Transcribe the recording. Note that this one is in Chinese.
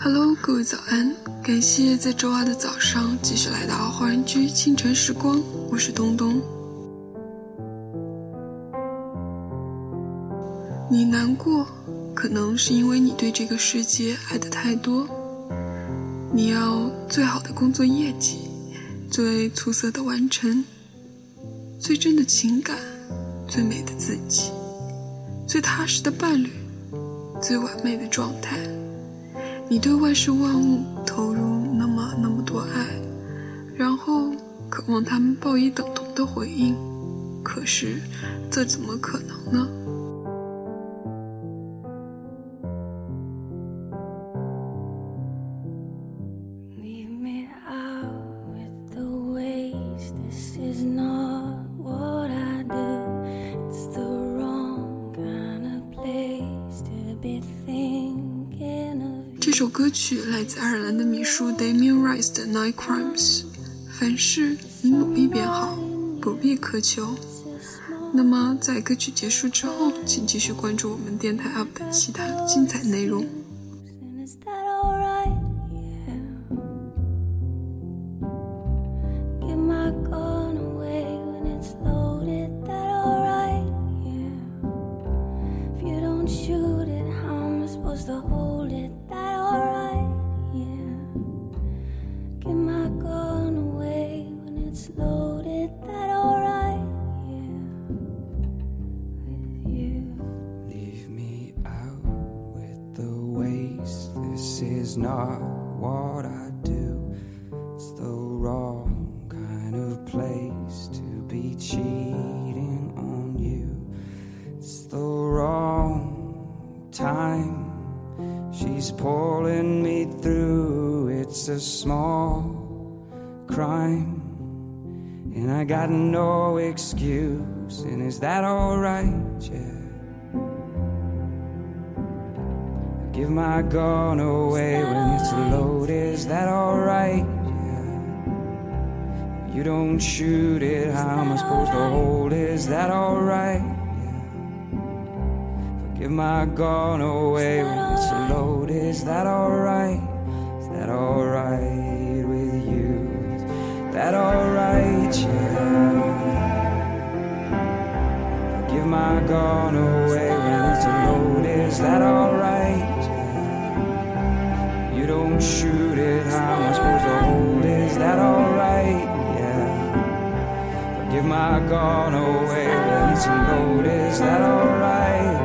Hello，各位早安！感谢在周二的早上继续来到华人居清晨时光，我是东东。你难过，可能是因为你对这个世界爱的太多。你要最好的工作业绩，最出色的完成，最真的情感，最美的自己，最踏实的伴侣，最完美的状态。你对万事万物投入那么那么多爱，然后渴望他们报以等同的回应，可是这怎么可能呢？这首歌曲来自爱尔兰的米叔 Damien Rice 的《Nine Crimes》。凡事你努力便好，不必苛求。那么，在歌曲结束之后，请继续关注我们电台 UP 的其他精彩内容。Loaded, that alright? Yeah, with you. Leave me out with the waste. This is not what I do. It's the wrong kind of place to be cheating on you. It's the wrong time. She's pulling me through. It's a small crime. And I got no excuse. And is that alright? Yeah. I Give my gun away when it's loaded, is that alright? Yeah. You don't shoot it, how am I supposed to hold? Is that alright? Yeah. Give my gun away when it's loaded, is that alright? Gun away when it's loaded, is that alright? You don't shoot it, how am I supposed to hold? Is that alright? Yeah. But give my gun away when it's loaded. Is that alright?